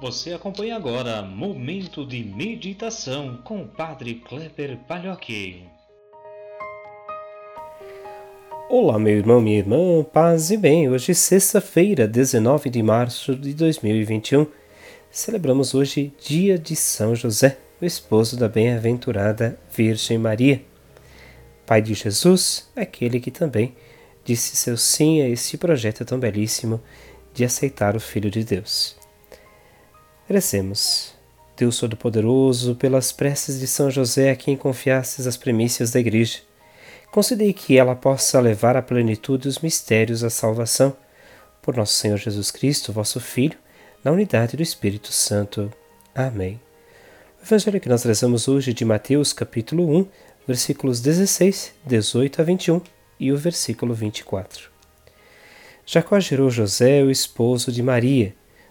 Você acompanha agora Momento de Meditação com o Padre Kleber Palhoque. Olá, meu irmão, minha irmã, paz e bem. Hoje, sexta-feira, 19 de março de 2021. Celebramos hoje dia de São José, o esposo da bem-aventurada Virgem Maria. Pai de Jesus, aquele que também disse seu sim a este projeto tão belíssimo de aceitar o Filho de Deus. Recemos. Deus Todo-Poderoso, pelas preces de São José a quem confiastes as premissas da Igreja, concedei que ela possa levar à plenitude os mistérios da salvação. Por nosso Senhor Jesus Cristo, vosso Filho, na unidade do Espírito Santo. Amém. O Evangelho que nós rezamos hoje é de Mateus, capítulo 1, versículos 16, 18 a 21 e o versículo 24. Jacó gerou José, o esposo de Maria,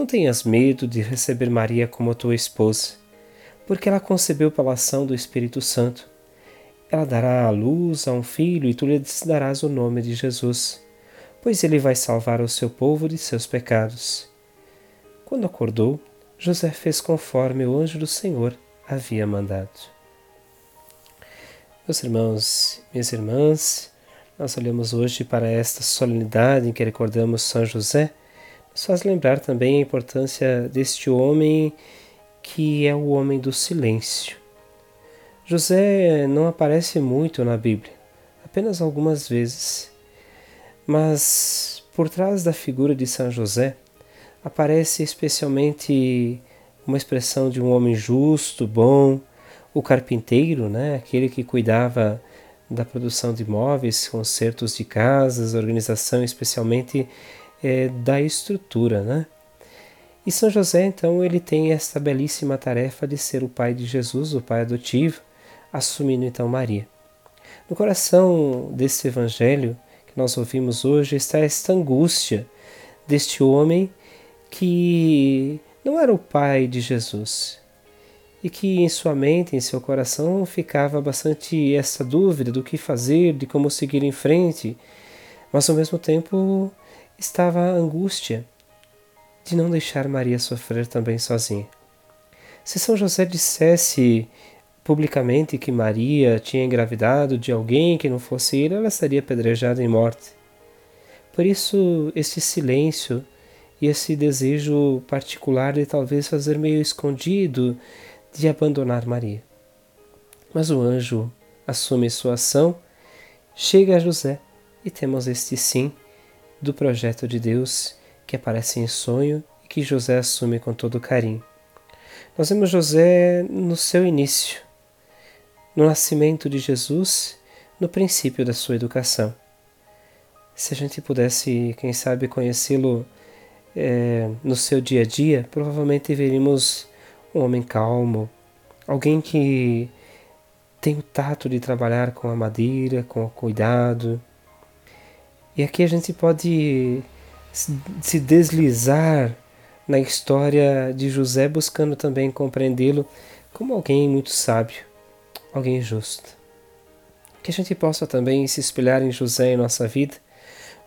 não tenhas medo de receber Maria como tua esposa, porque ela concebeu pela ação do Espírito Santo. Ela dará à luz a um filho e tu lhe darás o nome de Jesus, pois ele vai salvar o seu povo de seus pecados. Quando acordou, José fez conforme o anjo do Senhor havia mandado. Meus irmãos, minhas irmãs, nós olhamos hoje para esta solenidade em que recordamos São José, faz lembrar também a importância deste homem que é o homem do silêncio. José não aparece muito na Bíblia, apenas algumas vezes, mas por trás da figura de São José aparece especialmente uma expressão de um homem justo, bom, o carpinteiro, né, aquele que cuidava da produção de móveis, consertos de casas, organização especialmente é, da estrutura, né? E São José, então, ele tem esta belíssima tarefa de ser o pai de Jesus, o pai adotivo, assumindo então Maria. No coração desse evangelho que nós ouvimos hoje está esta angústia deste homem que não era o pai de Jesus, e que em sua mente, em seu coração, ficava bastante essa dúvida do que fazer, de como seguir em frente, mas ao mesmo tempo estava a angústia de não deixar Maria sofrer também sozinha. Se São José dissesse publicamente que Maria tinha engravidado de alguém que não fosse ele, ela estaria apedrejada em morte. Por isso, este silêncio e esse desejo particular de talvez fazer meio escondido de abandonar Maria. Mas o anjo assume sua ação, chega a José e temos este sim do projeto de Deus que aparece em sonho e que José assume com todo carinho. Nós vemos José no seu início, no nascimento de Jesus, no princípio da sua educação. Se a gente pudesse, quem sabe, conhecê-lo é, no seu dia a dia, provavelmente veríamos um homem calmo, alguém que tem o tato de trabalhar com a madeira, com o cuidado. E aqui a gente pode se deslizar na história de José, buscando também compreendê-lo como alguém muito sábio, alguém justo. Que a gente possa também se espelhar em José em nossa vida,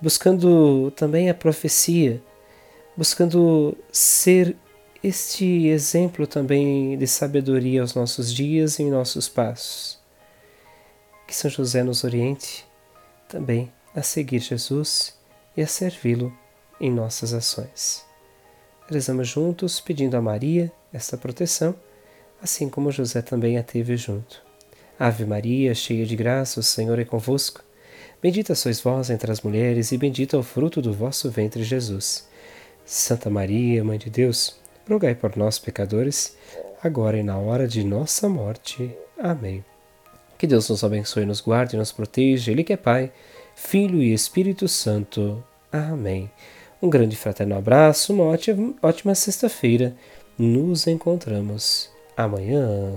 buscando também a profecia, buscando ser este exemplo também de sabedoria aos nossos dias e em nossos passos. Que São José nos oriente também a seguir Jesus e a servi-lo em nossas ações. Rezamos juntos pedindo a Maria esta proteção, assim como José também a teve junto. Ave Maria, cheia de graça, o Senhor é convosco. Bendita sois vós entre as mulheres, e bendito é o fruto do vosso ventre, Jesus. Santa Maria, Mãe de Deus, rogai por nós, pecadores, agora e na hora de nossa morte. Amém. Que Deus nos abençoe, nos guarde e nos proteja, Ele que é Pai, Filho e Espírito Santo. Amém. Um grande fraterno abraço, uma ótima, ótima sexta-feira Nos encontramos amanhã.